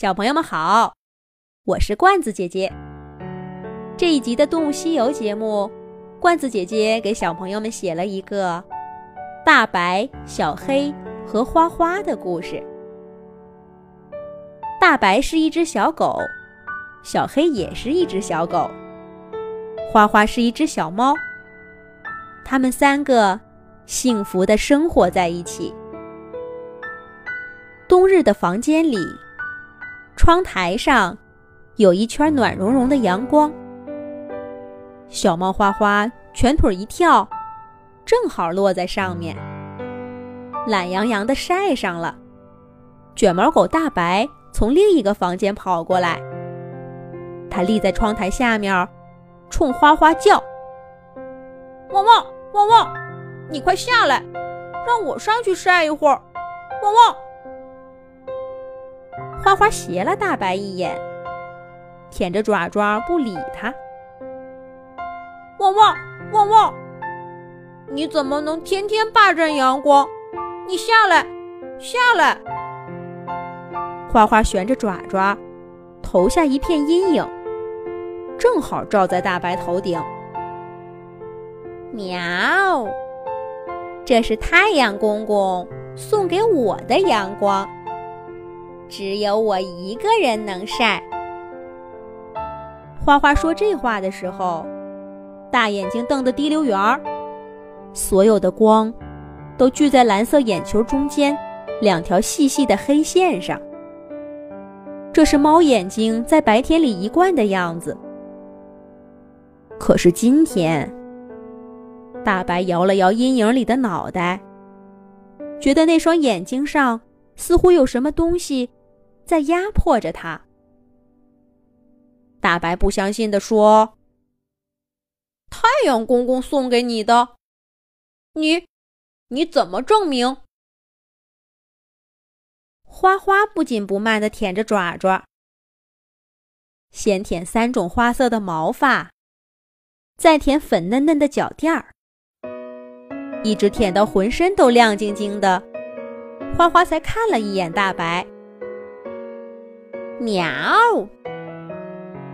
小朋友们好，我是罐子姐姐。这一集的《动物西游》节目，罐子姐姐给小朋友们写了一个大白、小黑和花花的故事。大白是一只小狗，小黑也是一只小狗，花花是一只小猫。他们三个幸福的生活在一起。冬日的房间里。窗台上有一圈暖融融的阳光，小猫花花蜷腿一跳，正好落在上面，懒洋洋的晒上了。卷毛狗大白从另一个房间跑过来，它立在窗台下面，冲花花叫：“汪汪汪汪，你快下来，让我上去晒一会儿，汪汪。”花花斜了大白一眼，舔着爪爪不理他。汪汪汪汪！你怎么能天天霸占阳光？你下来，下来！花花旋着爪爪，投下一片阴影，正好照在大白头顶。喵！这是太阳公公送给我的阳光。只有我一个人能晒。花花说这话的时候，大眼睛瞪得滴溜圆儿，所有的光都聚在蓝色眼球中间两条细细的黑线上。这是猫眼睛在白天里一贯的样子。可是今天，大白摇了摇阴影里的脑袋，觉得那双眼睛上似乎有什么东西。在压迫着他。大白不相信地说：“太阳公公送给你的，你你怎么证明？”花花不紧不慢地舔着爪爪，先舔三种花色的毛发，再舔粉嫩嫩的脚垫儿，一直舔到浑身都亮晶晶的，花花才看了一眼大白。喵！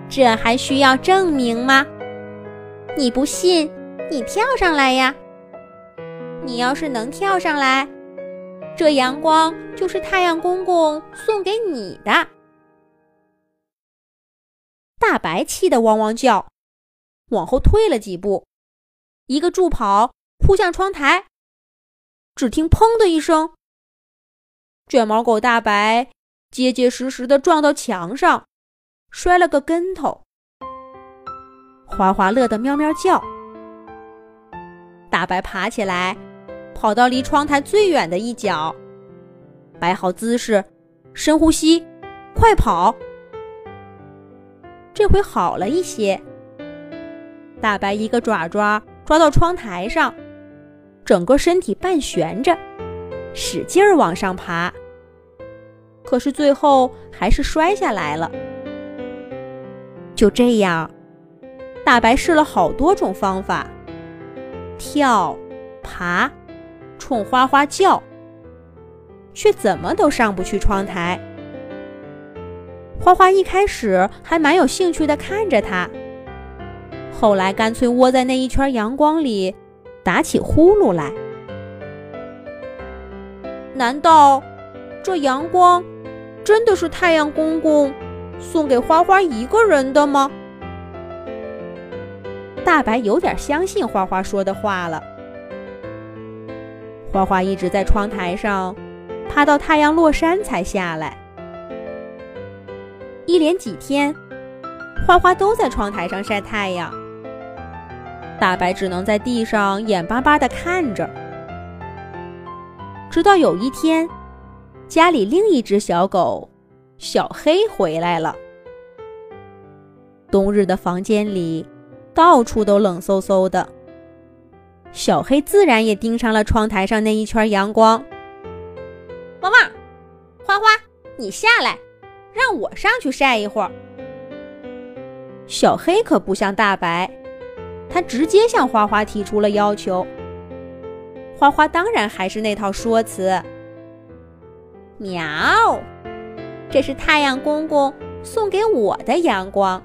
这还需要证明吗？你不信，你跳上来呀！你要是能跳上来，这阳光就是太阳公公送给你的。大白气得汪汪叫，往后退了几步，一个助跑扑向窗台。只听“砰”的一声，卷毛狗大白。结结实实的撞到墙上，摔了个跟头。花花乐得喵喵叫。大白爬起来，跑到离窗台最远的一角，摆好姿势，深呼吸，快跑。这回好了一些。大白一个爪爪抓到窗台上，整个身体半悬着，使劲儿往上爬。可是最后还是摔下来了。就这样，大白试了好多种方法，跳、爬、冲花花叫，却怎么都上不去窗台。花花一开始还蛮有兴趣的看着他，后来干脆窝在那一圈阳光里，打起呼噜来。难道这阳光？真的是太阳公公送给花花一个人的吗？大白有点相信花花说的话了。花花一直在窗台上趴到太阳落山才下来，一连几天，花花都在窗台上晒太阳，大白只能在地上眼巴巴的看着，直到有一天。家里另一只小狗小黑回来了。冬日的房间里，到处都冷飕飕的。小黑自然也盯上了窗台上那一圈阳光。汪汪，花花，你下来，让我上去晒一会儿。小黑可不像大白，他直接向花花提出了要求。花花当然还是那套说辞。喵！这是太阳公公送给我的阳光，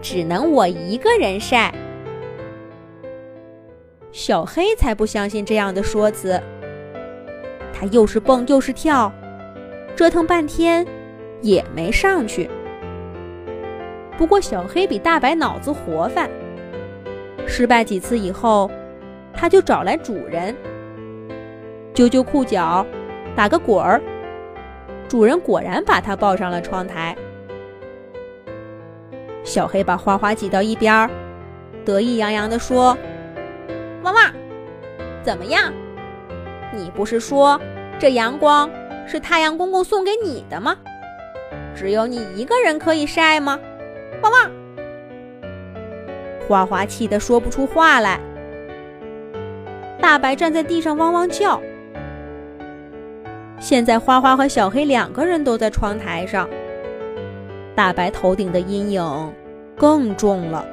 只能我一个人晒。”小黑才不相信这样的说辞，他又是蹦又是跳，折腾半天也没上去。不过小黑比大白脑子活泛，失败几次以后，他就找来主人，揪揪裤脚，打个滚儿。主人果然把它抱上了窗台。小黑把花花挤到一边儿，得意洋洋地说。汪汪，怎么样？你不是说这阳光是太阳公公送给你的吗？只有你一个人可以晒吗？汪汪！花花气得说不出话来。大白站在地上汪汪叫。现在花花和小黑两个人都在窗台上，大白头顶的阴影更重了。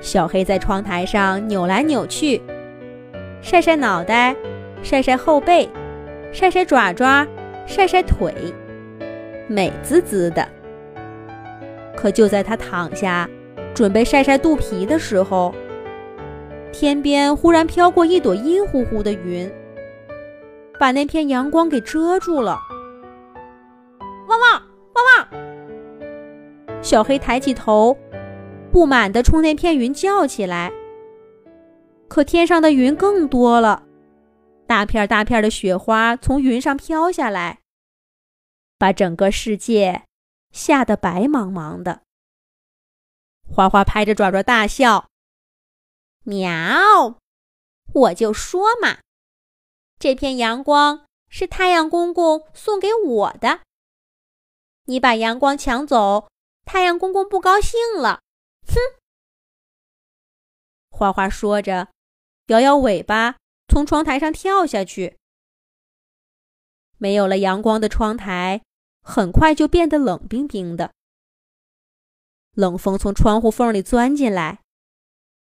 小黑在窗台上扭来扭去，晒晒脑袋，晒晒后背，晒晒爪爪，晒晒腿，美滋滋的。可就在他躺下，准备晒晒肚皮的时候，天边忽然飘过一朵阴乎乎的云，把那片阳光给遮住了。汪汪汪汪！小黑抬起头。不满地冲那片云叫起来。可天上的云更多了，大片大片的雪花从云上飘下来，把整个世界吓得白茫茫的。花花拍着爪爪大笑：“喵！我就说嘛，这片阳光是太阳公公送给我的。你把阳光抢走，太阳公公不高兴了。”哼！花花说着，摇摇尾巴，从窗台上跳下去。没有了阳光的窗台，很快就变得冷冰冰的。冷风从窗户缝里钻进来，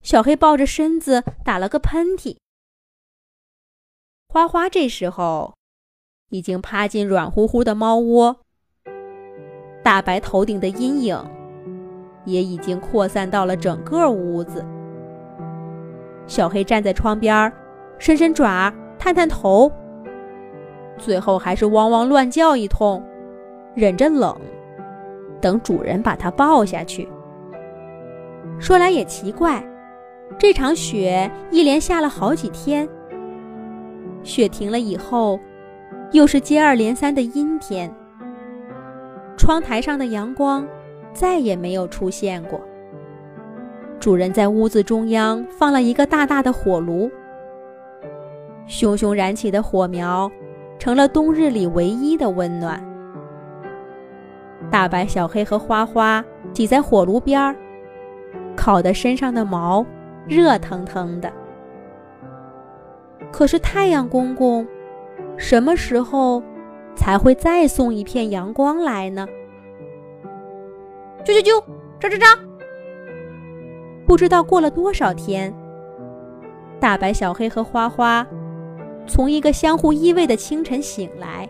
小黑抱着身子打了个喷嚏。花花这时候已经趴进软乎乎的猫窝，大白头顶的阴影。也已经扩散到了整个屋子。小黑站在窗边，伸伸爪，探探头，最后还是汪汪乱叫一通，忍着冷，等主人把它抱下去。说来也奇怪，这场雪一连下了好几天，雪停了以后，又是接二连三的阴天，窗台上的阳光。再也没有出现过。主人在屋子中央放了一个大大的火炉，熊熊燃起的火苗，成了冬日里唯一的温暖。大白、小黑和花花挤在火炉边儿，烤得身上的毛热腾腾的。可是太阳公公，什么时候才会再送一片阳光来呢？啾啾啾，喳喳喳！不知道过了多少天，大白、小黑和花花从一个相互依偎的清晨醒来，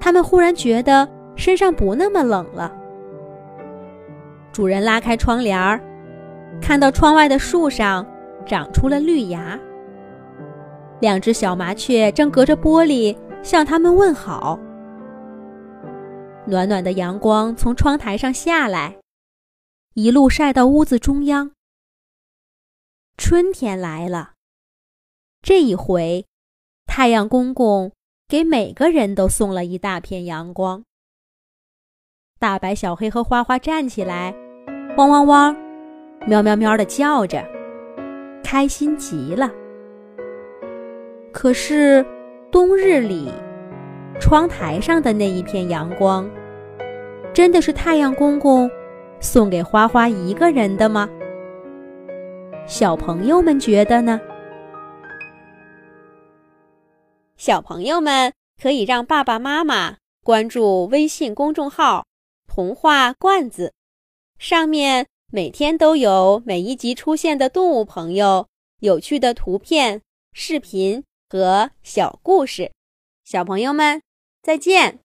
他们忽然觉得身上不那么冷了。主人拉开窗帘儿，看到窗外的树上长出了绿芽，两只小麻雀正隔着玻璃向他们问好。暖暖的阳光从窗台上下来，一路晒到屋子中央。春天来了，这一回，太阳公公给每个人都送了一大片阳光。大白、小黑和花花站起来，汪汪汪，喵喵喵的叫着，开心极了。可是，冬日里。窗台上的那一片阳光，真的是太阳公公送给花花一个人的吗？小朋友们觉得呢？小朋友们可以让爸爸妈妈关注微信公众号“童话罐子”，上面每天都有每一集出现的动物朋友、有趣的图片、视频和小故事。小朋友们。再见。